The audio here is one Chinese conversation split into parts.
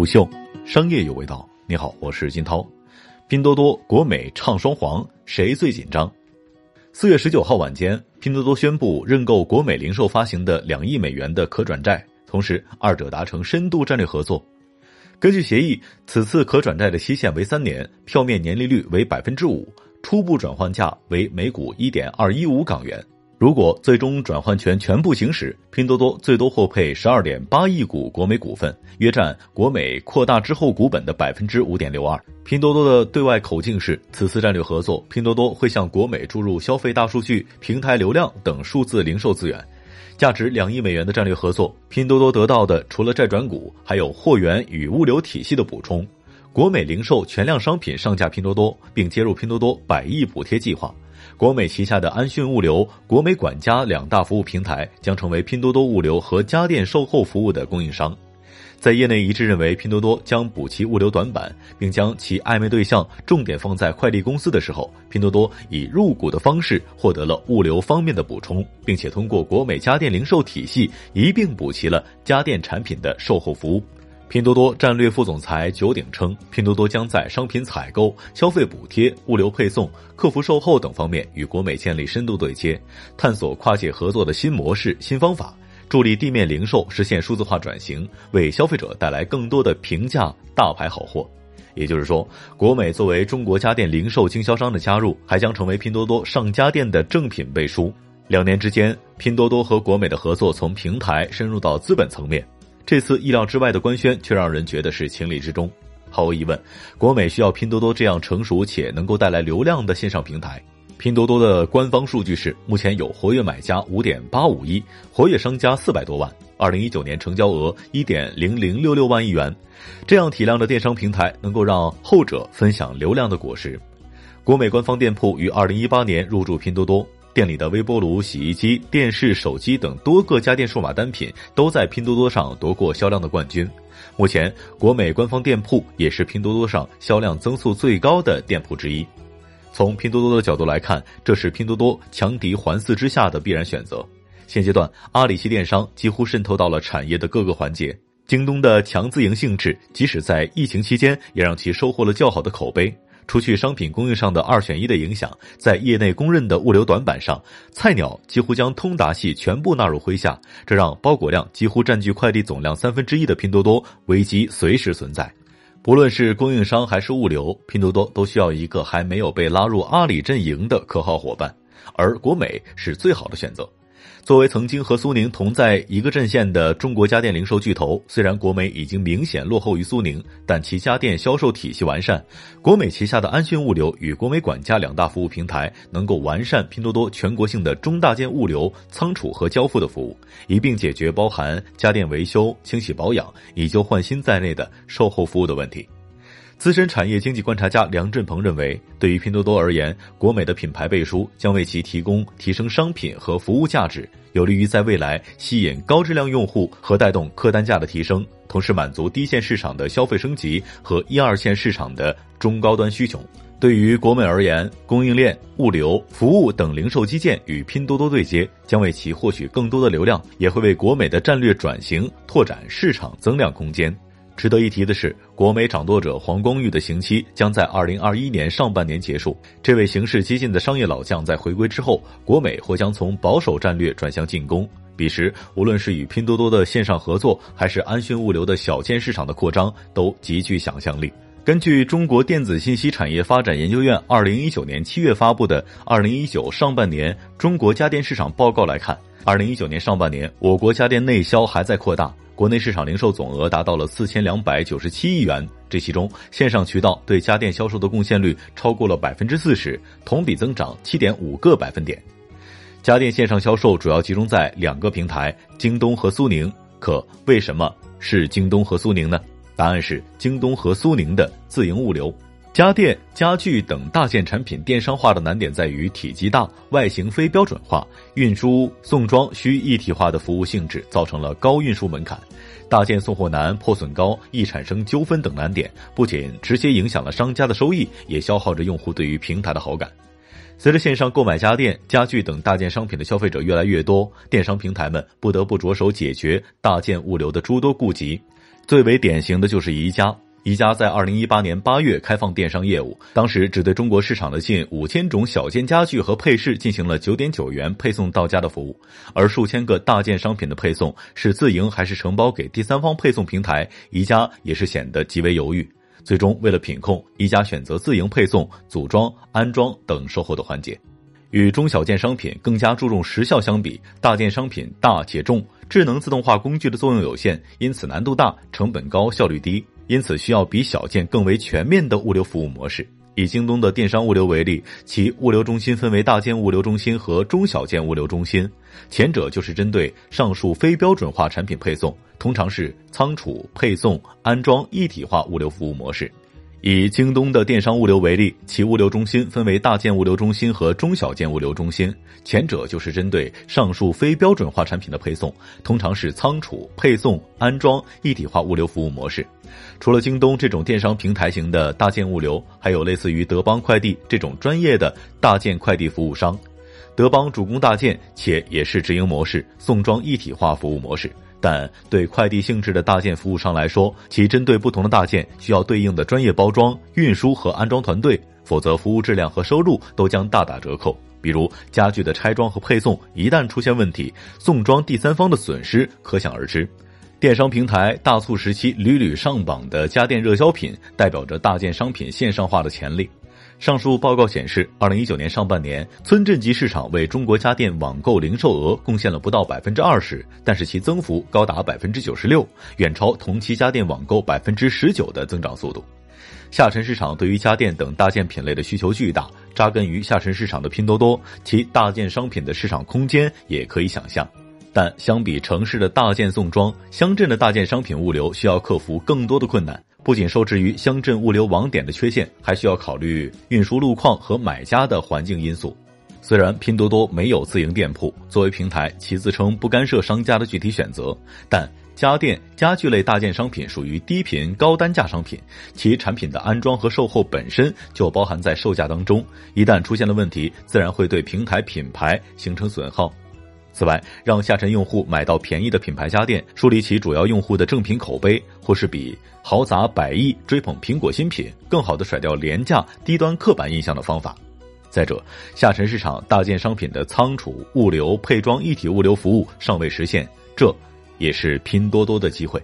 不秀，商业有味道。你好，我是金涛。拼多多、国美唱双簧，谁最紧张？四月十九号晚间，拼多多宣布认购国美零售发行的两亿美元的可转债，同时二者达成深度战略合作。根据协议，此次可转债的期限为三年，票面年利率为百分之五，初步转换价为每股一点二一五港元。如果最终转换权全部行使，拼多多最多获配十二点八亿股国美股份，约占国美扩大之后股本的百分之五点六二。拼多多的对外口径是，此次战略合作，拼多多会向国美注入消费大数据、平台流量等数字零售资源，价值两亿美元的战略合作，拼多多得到的除了债转股，还有货源与物流体系的补充。国美零售全量商品上架拼多多，并接入拼多多百亿补贴计划。国美旗下的安迅物流、国美管家两大服务平台将成为拼多多物流和家电售后服务的供应商。在业内一致认为拼多多将补齐物流短板，并将其暧昧对象重点放在快递公司的时候，拼多多以入股的方式获得了物流方面的补充，并且通过国美家电零售体系一并补齐了家电产品的售后服务。拼多多战略副总裁九鼎称，拼多多将在商品采购、消费补贴、物流配送、客服售后等方面与国美建立深度对接，探索跨界合作的新模式、新方法，助力地面零售实现数字化转型，为消费者带来更多的平价大牌好货。也就是说，国美作为中国家电零售经销商的加入，还将成为拼多多上家电的正品背书。两年之间，拼多多和国美的合作从平台深入到资本层面。这次意料之外的官宣，却让人觉得是情理之中。毫无疑问，国美需要拼多多这样成熟且能够带来流量的线上平台。拼多多的官方数据是，目前有活跃买家五点八五亿，活跃商家四百多万，二零一九年成交额一点零零六六万亿元。这样体量的电商平台，能够让后者分享流量的果实。国美官方店铺于二零一八年入驻拼多多。店里的微波炉、洗衣机、电视、手机等多个家电数码单品都在拼多多上夺过销量的冠军。目前，国美官方店铺也是拼多多上销量增速最高的店铺之一。从拼多多的角度来看，这是拼多多强敌环伺之下的必然选择。现阶段，阿里系电商几乎渗透到了产业的各个环节。京东的强自营性质，即使在疫情期间，也让其收获了较好的口碑。除去商品供应上的二选一的影响，在业内公认的物流短板上，菜鸟几乎将通达系全部纳入麾下，这让包裹量几乎占据快递总量三分之一的拼多多危机随时存在。不论是供应商还是物流，拼多多都需要一个还没有被拉入阿里阵营的可靠伙伴，而国美是最好的选择。作为曾经和苏宁同在一个阵线的中国家电零售巨头，虽然国美已经明显落后于苏宁，但其家电销售体系完善。国美旗下的安迅物流与国美管家两大服务平台，能够完善拼多多全国性的中大件物流、仓储和交付的服务，一并解决包含家电维修、清洗保养、以旧换新在内的售后服务的问题。资深产业经济观察家梁振鹏认为，对于拼多多而言，国美的品牌背书将为其提供提升商品和服务价值，有利于在未来吸引高质量用户和带动客单价的提升，同时满足低线市场的消费升级和一二线市场的中高端需求。对于国美而言，供应链、物流、服务等零售基建与拼多多对接，将为其获取更多的流量，也会为国美的战略转型拓展市场增量空间。值得一提的是，国美掌舵者黄光裕的刑期将在二零二一年上半年结束。这位行事激进的商业老将在回归之后，国美或将从保守战略转向进攻。彼时，无论是与拼多多的线上合作，还是安迅物流的小件市场的扩张，都极具想象力。根据中国电子信息产业发展研究院二零一九年七月发布的《二零一九上半年中国家电市场报告》来看，二零一九年上半年，我国家电内销还在扩大。国内市场零售总额达到了四千两百九十七亿元，这其中线上渠道对家电销售的贡献率超过了百分之四十，同比增长七点五个百分点。家电线上销售主要集中在两个平台：京东和苏宁。可为什么是京东和苏宁呢？答案是京东和苏宁的自营物流。家电、家具等大件产品电商化的难点在于体积大、外形非标准化、运输送装需一体化的服务性质，造成了高运输门槛。大件送货难、破损高、易产生纠纷等难点，不仅直接影响了商家的收益，也消耗着用户对于平台的好感。随着线上购买家电、家具等大件商品的消费者越来越多，电商平台们不得不着手解决大件物流的诸多顾及。最为典型的就是宜家。宜家在二零一八年八月开放电商业务，当时只对中国市场的近五千种小件家具和配饰进行了九点九元配送到家的服务，而数千个大件商品的配送是自营还是承包给第三方配送平台，宜家也是显得极为犹豫。最终，为了品控，宜家选择自营配送、组装、安装等售后的环节。与中小件商品更加注重时效相比，大件商品大且重，智能自动化工具的作用有限，因此难度大、成本高、效率低。因此，需要比小件更为全面的物流服务模式。以京东的电商物流为例，其物流中心分为大件物流中心和中小件物流中心，前者就是针对上述非标准化产品配送，通常是仓储、配送、安装一体化物流服务模式。以京东的电商物流为例，其物流中心分为大件物流中心和中小件物流中心，前者就是针对上述非标准化产品的配送，通常是仓储、配送、安装一体化物流服务模式。除了京东这种电商平台型的大件物流，还有类似于德邦快递这种专业的大件快递服务商。德邦主攻大件，且也是直营模式、送装一体化服务模式。但对快递性质的大件服务商来说，其针对不同的大件需要对应的专业包装、运输和安装团队，否则服务质量和收入都将大打折扣。比如家具的拆装和配送，一旦出现问题，送装第三方的损失可想而知。电商平台大促时期屡屡上榜的家电热销品，代表着大件商品线上化的潜力。上述报告显示，二零一九年上半年，村镇级市场为中国家电网购零售额贡献了不到百分之二十，但是其增幅高达百分之九十六，远超同期家电网购百分之十九的增长速度。下沉市场对于家电等大件品类的需求巨大，扎根于下沉市场的拼多多，其大件商品的市场空间也可以想象。但相比城市的大件送装，乡镇的大件商品物流需要克服更多的困难。不仅受制于乡镇物流网点的缺陷，还需要考虑运输路况和买家的环境因素。虽然拼多多没有自营店铺，作为平台，其自称不干涉商家的具体选择，但家电、家具类大件商品属于低频高单价商品，其产品的安装和售后本身就包含在售价当中，一旦出现了问题，自然会对平台品牌形成损耗。此外，让下沉用户买到便宜的品牌家电，树立起主要用户的正品口碑，或是比豪砸百亿追捧苹果新品更好的甩掉廉价低端刻板印象的方法。再者，下沉市场大件商品的仓储、物流、配装一体物流服务尚未实现，这也是拼多多的机会。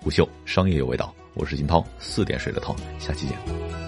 虎嗅商业有味道，我是金涛，四点水的涛，下期见。